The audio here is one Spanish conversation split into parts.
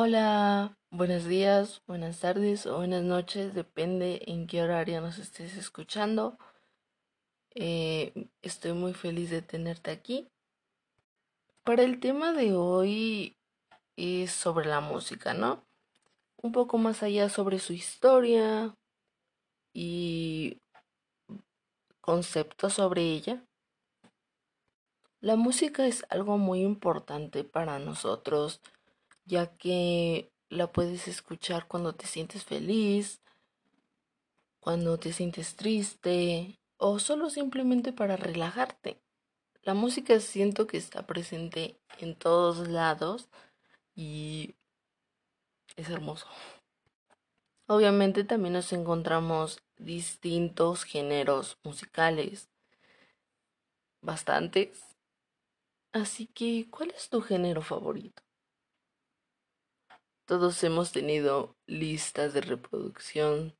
Hola, buenos días, buenas tardes o buenas noches, depende en qué horario nos estés escuchando. Eh, estoy muy feliz de tenerte aquí. Para el tema de hoy es sobre la música, ¿no? Un poco más allá sobre su historia y conceptos sobre ella. La música es algo muy importante para nosotros ya que la puedes escuchar cuando te sientes feliz, cuando te sientes triste o solo simplemente para relajarte. La música siento que está presente en todos lados y es hermoso. Obviamente también nos encontramos distintos géneros musicales, bastantes. Así que, ¿cuál es tu género favorito? Todos hemos tenido listas de reproducción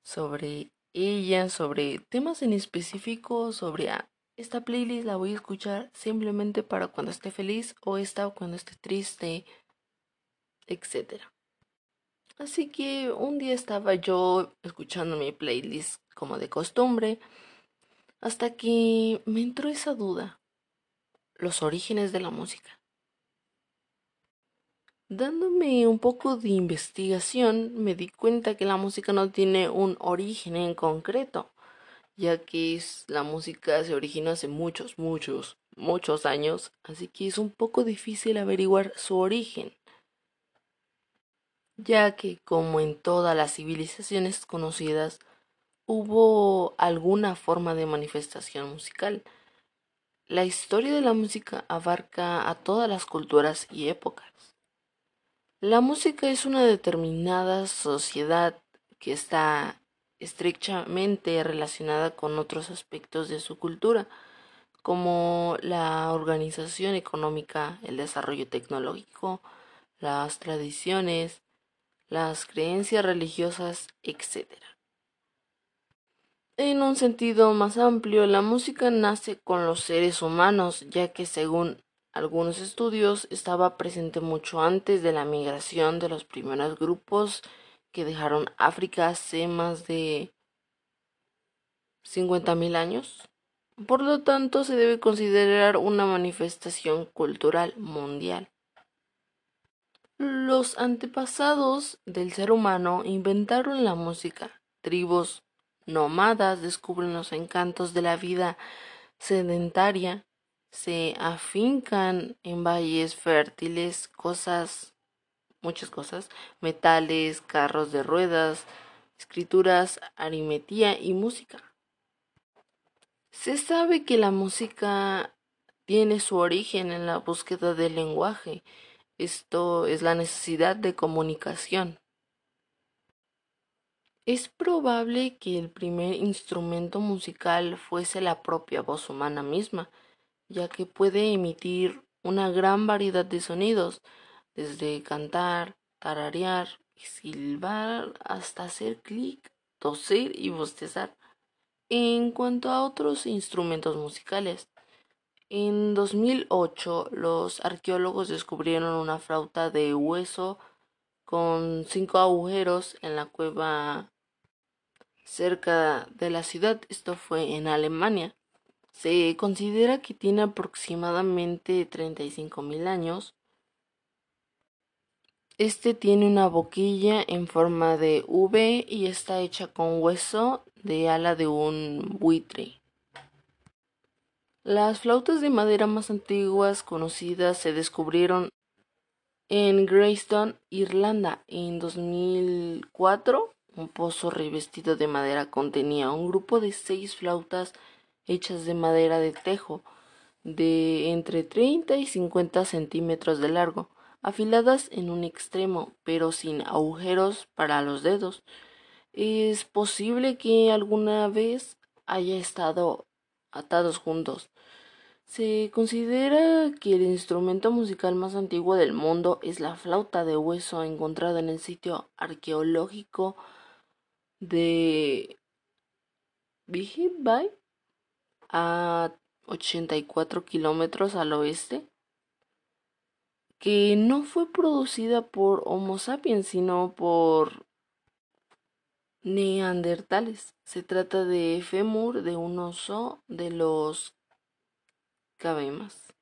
sobre ella, sobre temas en específico, sobre ah, esta playlist la voy a escuchar simplemente para cuando esté feliz o esta cuando esté triste, etc. Así que un día estaba yo escuchando mi playlist como de costumbre, hasta que me entró esa duda, los orígenes de la música. Dándome un poco de investigación, me di cuenta que la música no tiene un origen en concreto, ya que la música se originó hace muchos, muchos, muchos años, así que es un poco difícil averiguar su origen, ya que como en todas las civilizaciones conocidas, hubo alguna forma de manifestación musical. La historia de la música abarca a todas las culturas y épocas. La música es una determinada sociedad que está estrechamente relacionada con otros aspectos de su cultura, como la organización económica, el desarrollo tecnológico, las tradiciones, las creencias religiosas, etc. En un sentido más amplio, la música nace con los seres humanos, ya que según algunos estudios estaba presente mucho antes de la migración de los primeros grupos que dejaron África hace más de 50.000 años. Por lo tanto, se debe considerar una manifestación cultural mundial. Los antepasados del ser humano inventaron la música. Tribus nómadas descubren los encantos de la vida sedentaria se afincan en valles fértiles cosas, muchas cosas, metales, carros de ruedas, escrituras, arimetía y música. Se sabe que la música tiene su origen en la búsqueda del lenguaje. Esto es la necesidad de comunicación. Es probable que el primer instrumento musical fuese la propia voz humana misma, ya que puede emitir una gran variedad de sonidos, desde cantar, tararear silbar hasta hacer clic, toser y bostezar. En cuanto a otros instrumentos musicales, en 2008 los arqueólogos descubrieron una flauta de hueso con cinco agujeros en la cueva cerca de la ciudad. Esto fue en Alemania. Se considera que tiene aproximadamente 35.000 años. Este tiene una boquilla en forma de V y está hecha con hueso de ala de un buitre. Las flautas de madera más antiguas conocidas se descubrieron en Greystone, Irlanda, en 2004. Un pozo revestido de madera contenía un grupo de seis flautas hechas de madera de tejo, de entre 30 y 50 centímetros de largo, afiladas en un extremo, pero sin agujeros para los dedos. Es posible que alguna vez haya estado atados juntos. Se considera que el instrumento musical más antiguo del mundo es la flauta de hueso encontrada en el sitio arqueológico de Bay a 84 kilómetros al oeste, que no fue producida por Homo sapiens, sino por neandertales. Se trata de fémur de un oso de los cabemas.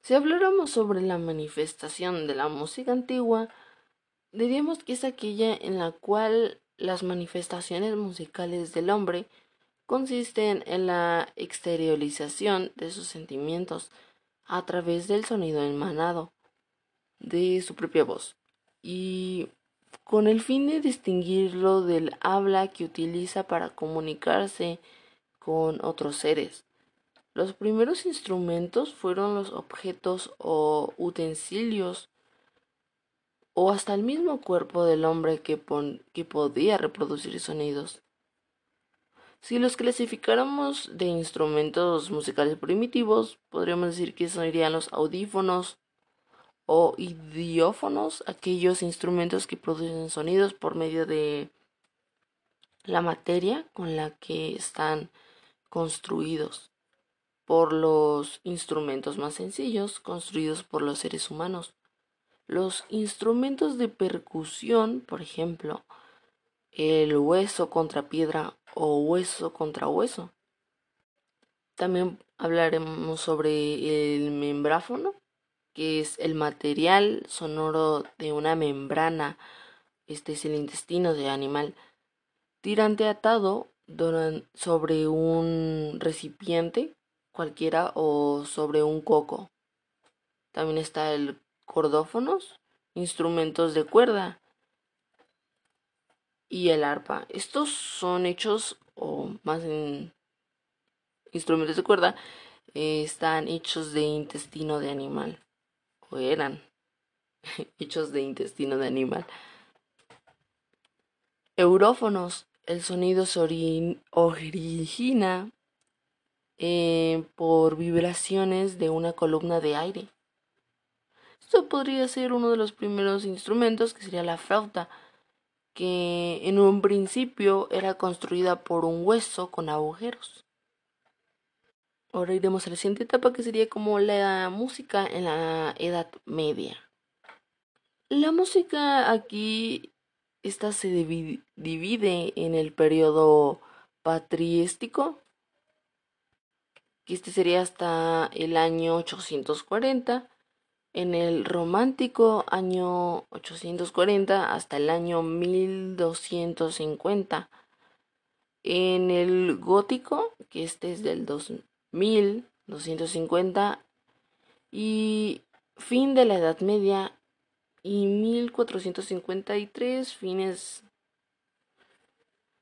Si habláramos sobre la manifestación de la música antigua, diríamos que es aquella en la cual las manifestaciones musicales del hombre consisten en la exteriorización de sus sentimientos a través del sonido emanado de su propia voz y con el fin de distinguirlo del habla que utiliza para comunicarse con otros seres. Los primeros instrumentos fueron los objetos o utensilios o hasta el mismo cuerpo del hombre que, que podía reproducir sonidos. Si los clasificáramos de instrumentos musicales primitivos, podríamos decir que serían los audífonos o idiófonos, aquellos instrumentos que producen sonidos por medio de la materia con la que están construidos, por los instrumentos más sencillos construidos por los seres humanos. Los instrumentos de percusión, por ejemplo, el hueso contra piedra o hueso contra hueso. También hablaremos sobre el membráfono, que es el material sonoro de una membrana, este es el intestino de animal, tirante atado sobre un recipiente cualquiera o sobre un coco. También está el cordófonos, instrumentos de cuerda, y el arpa. Estos son hechos, o más en instrumentos de cuerda, eh, están hechos de intestino de animal, o eran hechos de intestino de animal. Eurófonos, el sonido se origina eh, por vibraciones de una columna de aire. Esto podría ser uno de los primeros instrumentos, que sería la flauta que en un principio era construida por un hueso con agujeros. Ahora iremos a la siguiente etapa que sería como la música en la Edad Media. La música aquí esta se divide en el periodo patriéstico, que este sería hasta el año 840, en el romántico año 840 hasta el año 1250. En el gótico, que este es del 2250 y fin de la Edad Media y 1453 fines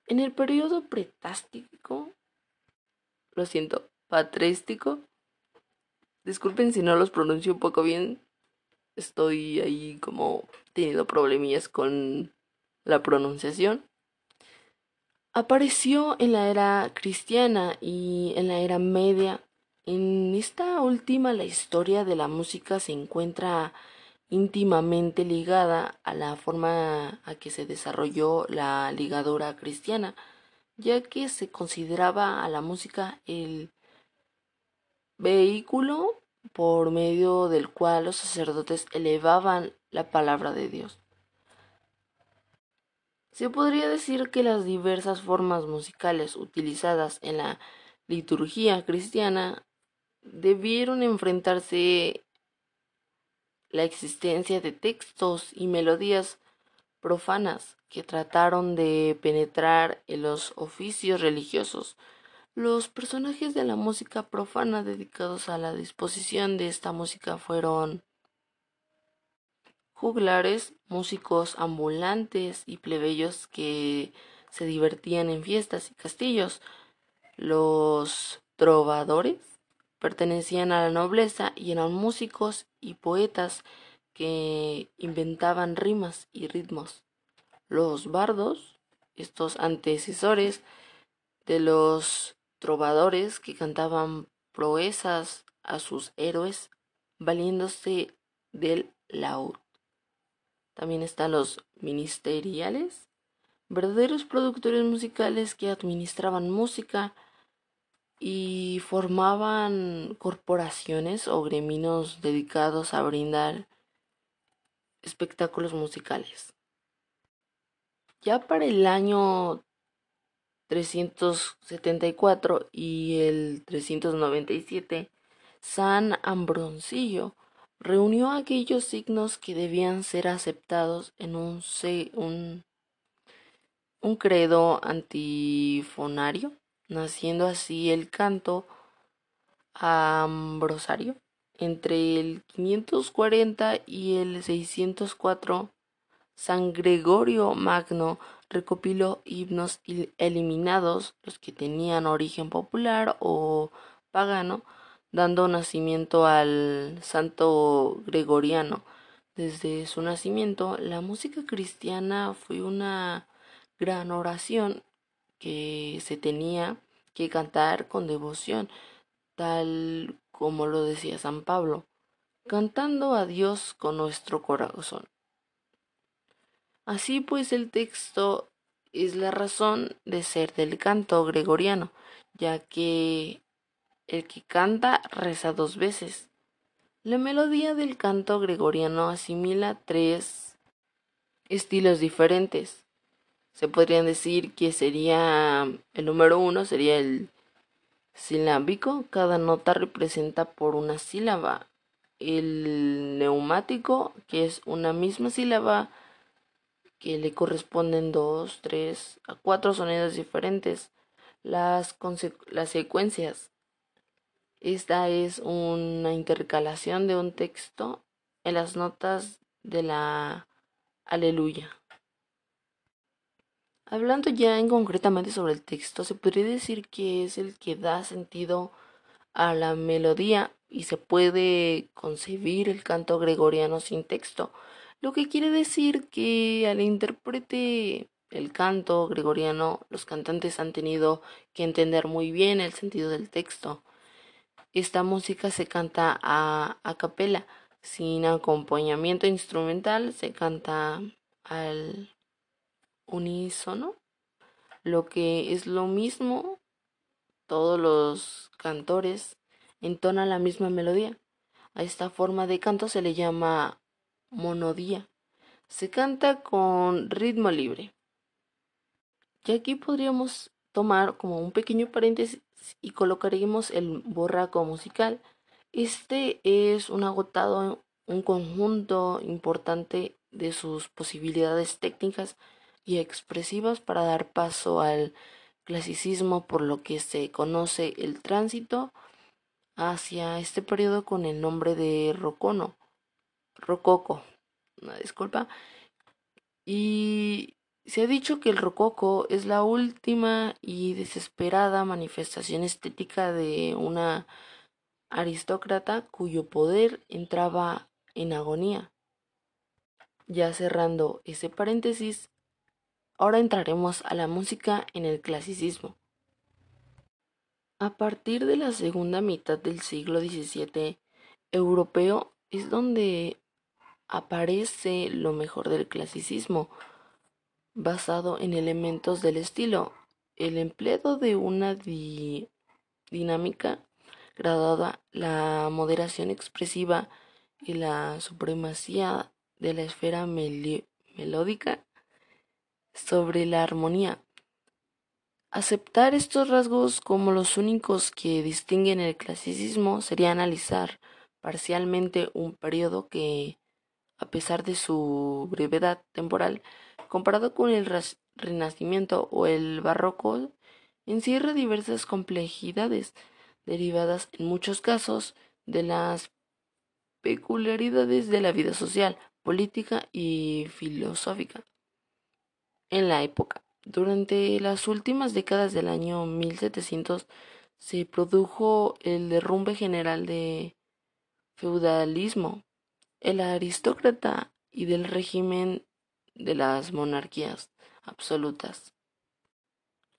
en el periodo pretástico, lo siento, patrístico, Disculpen si no los pronuncio un poco bien. Estoy ahí como teniendo problemillas con la pronunciación. Apareció en la era cristiana y en la era media. En esta última la historia de la música se encuentra íntimamente ligada a la forma a que se desarrolló la ligadura cristiana, ya que se consideraba a la música el vehículo por medio del cual los sacerdotes elevaban la palabra de Dios. Se podría decir que las diversas formas musicales utilizadas en la liturgia cristiana debieron enfrentarse la existencia de textos y melodías profanas que trataron de penetrar en los oficios religiosos los personajes de la música profana dedicados a la disposición de esta música fueron juglares, músicos ambulantes y plebeyos que se divertían en fiestas y castillos. Los trovadores pertenecían a la nobleza y eran músicos y poetas que inventaban rimas y ritmos. Los bardos, estos antecesores de los trovadores que cantaban proezas a sus héroes valiéndose del laúd. También están los ministeriales, verdaderos productores musicales que administraban música y formaban corporaciones o gremios dedicados a brindar espectáculos musicales. Ya para el año 374 y el 397, San Ambrosillo reunió aquellos signos que debían ser aceptados en un, un, un credo antifonario naciendo así el canto ambrosario. Entre el 540 y el 604, San Gregorio Magno recopiló himnos eliminados, los que tenían origen popular o pagano, dando nacimiento al santo gregoriano. Desde su nacimiento, la música cristiana fue una gran oración que se tenía que cantar con devoción, tal como lo decía San Pablo, cantando a Dios con nuestro corazón. Así pues el texto es la razón de ser del canto gregoriano, ya que el que canta reza dos veces. La melodía del canto gregoriano asimila tres estilos diferentes, se podrían decir que sería el número uno sería el silábico cada nota representa por una sílaba el neumático que es una misma sílaba que le corresponden dos tres a cuatro sonidos diferentes. Las, las secuencias. Esta es una intercalación de un texto en las notas de la aleluya. Hablando ya en concretamente sobre el texto, se podría decir que es el que da sentido a la melodía y se puede concebir el canto gregoriano sin texto, lo que quiere decir que al intérprete el canto gregoriano los cantantes han tenido que entender muy bien el sentido del texto. Esta música se canta a, a capela, sin acompañamiento instrumental, se canta al unísono, lo que es lo mismo, todos los cantores entonan la misma melodía. A esta forma de canto se le llama monodía. Se canta con ritmo libre. Y aquí podríamos tomar como un pequeño paréntesis y colocaremos el borraco musical. Este es un agotado, un conjunto importante de sus posibilidades técnicas y expresivas para dar paso al clasicismo, por lo que se conoce el tránsito hacia este periodo con el nombre de Rocono, Rococo, una disculpa. Y se ha dicho que el rococo es la última y desesperada manifestación estética de una aristócrata cuyo poder entraba en agonía. Ya cerrando ese paréntesis, Ahora entraremos a la música en el clasicismo. A partir de la segunda mitad del siglo XVII europeo es donde aparece lo mejor del clasicismo, basado en elementos del estilo, el empleo de una dinámica graduada, la moderación expresiva y la supremacía de la esfera melódica sobre la armonía. Aceptar estos rasgos como los únicos que distinguen el clasicismo sería analizar parcialmente un periodo que, a pesar de su brevedad temporal, comparado con el Renacimiento o el Barroco, encierra diversas complejidades derivadas en muchos casos de las peculiaridades de la vida social, política y filosófica en la época. Durante las últimas décadas del año 1700 se produjo el derrumbe general de feudalismo, el aristócrata y del régimen de las monarquías absolutas.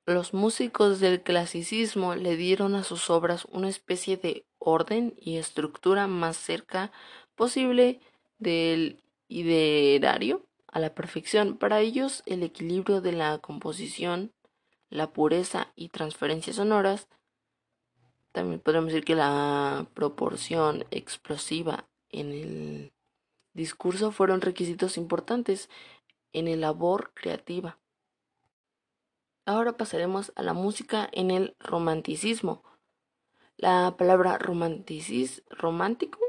Los músicos del clasicismo le dieron a sus obras una especie de orden y estructura más cerca posible del ideario a la perfección. Para ellos, el equilibrio de la composición, la pureza y transferencias sonoras También podemos decir que la proporción explosiva en el discurso fueron requisitos importantes en el labor creativa. Ahora pasaremos a la música en el romanticismo. La palabra romanticis, romántico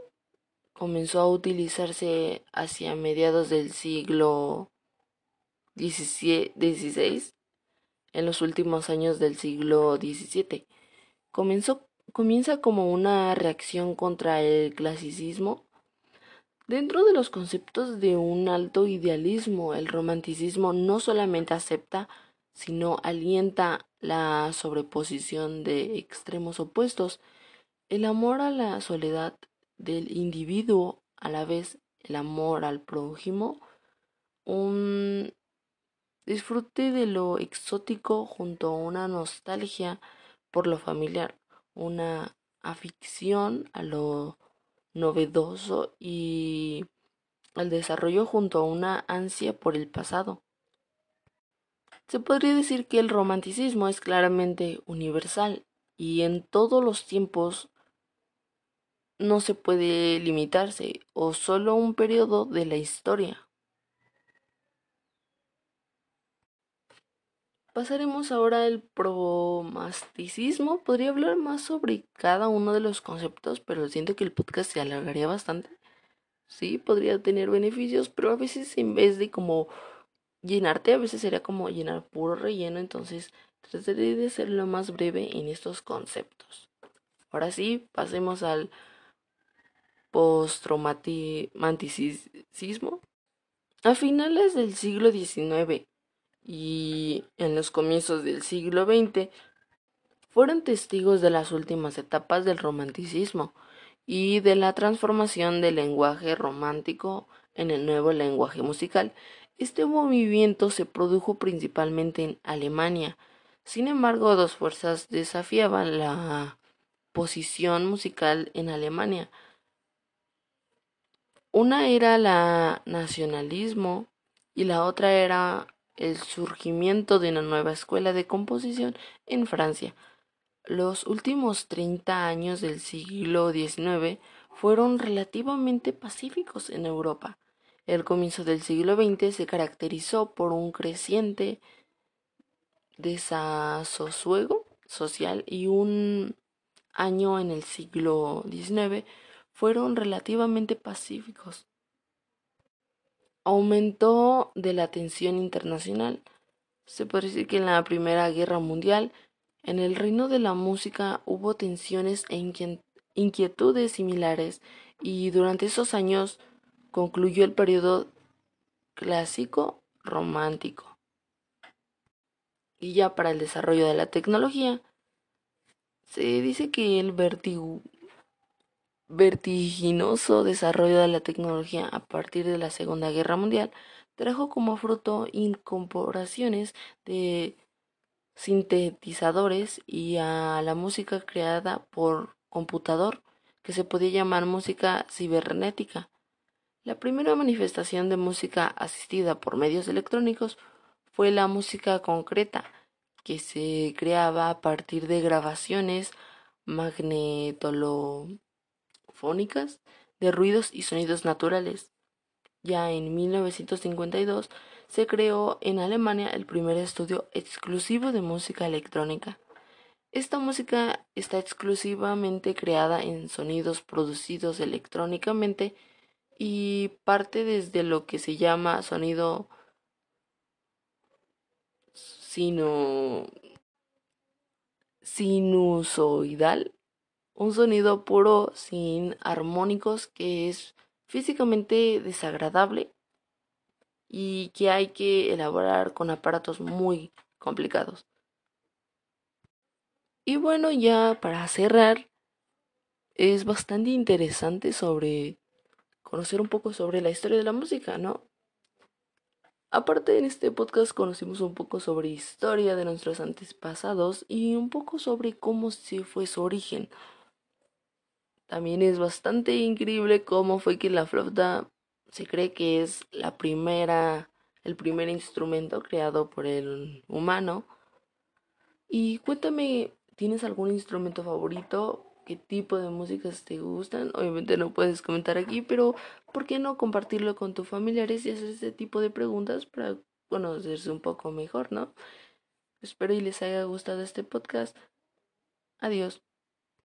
comenzó a utilizarse hacia mediados del siglo XVI, en los últimos años del siglo XVII. Comenzó, comienza como una reacción contra el clasicismo. Dentro de los conceptos de un alto idealismo, el romanticismo no solamente acepta, sino alienta la sobreposición de extremos opuestos, el amor a la soledad del individuo, a la vez el amor al prójimo, un disfrute de lo exótico junto a una nostalgia por lo familiar, una afición a lo novedoso y al desarrollo junto a una ansia por el pasado. Se podría decir que el romanticismo es claramente universal y en todos los tiempos no se puede limitarse o solo un periodo de la historia. Pasaremos ahora al promasticismo. Podría hablar más sobre cada uno de los conceptos, pero siento que el podcast se alargaría bastante. Sí, podría tener beneficios, pero a veces en vez de como llenarte, a veces sería como llenar puro relleno, entonces trataré de ser lo más breve en estos conceptos. Ahora sí, pasemos al post-romanticismo. A finales del siglo XIX y en los comienzos del siglo XX fueron testigos de las últimas etapas del romanticismo y de la transformación del lenguaje romántico en el nuevo lenguaje musical. Este movimiento se produjo principalmente en Alemania. Sin embargo, dos fuerzas desafiaban la posición musical en Alemania. Una era el nacionalismo y la otra era el surgimiento de una nueva escuela de composición en Francia. Los últimos 30 años del siglo XIX fueron relativamente pacíficos en Europa. El comienzo del siglo XX se caracterizó por un creciente desasosiego social y un año en el siglo XIX fueron relativamente pacíficos. Aumentó de la tensión internacional. Se decir que en la Primera Guerra Mundial, en el reino de la música hubo tensiones e inquietudes similares y durante esos años concluyó el periodo clásico romántico. Y ya para el desarrollo de la tecnología, se dice que el vertigo vertiginoso desarrollo de la tecnología a partir de la Segunda Guerra Mundial trajo como fruto incorporaciones de sintetizadores y a la música creada por computador que se podía llamar música cibernética. La primera manifestación de música asistida por medios electrónicos fue la música concreta, que se creaba a partir de grabaciones magnetolo de ruidos y sonidos naturales. Ya en 1952 se creó en Alemania el primer estudio exclusivo de música electrónica. Esta música está exclusivamente creada en sonidos producidos electrónicamente y parte desde lo que se llama sonido sino sinusoidal un sonido puro sin armónicos que es físicamente desagradable y que hay que elaborar con aparatos muy complicados. Y bueno, ya para cerrar, es bastante interesante sobre conocer un poco sobre la historia de la música, ¿no? Aparte en este podcast conocimos un poco sobre historia de nuestros antepasados y un poco sobre cómo se fue su origen. También es bastante increíble cómo fue que la flauta se cree que es la primera, el primer instrumento creado por el humano. Y cuéntame ¿Tienes algún instrumento favorito? ¿Qué tipo de músicas te gustan? Obviamente no puedes comentar aquí, pero ¿por qué no compartirlo con tus familiares y hacer este tipo de preguntas para conocerse un poco mejor, ¿no? Espero y les haya gustado este podcast. Adiós.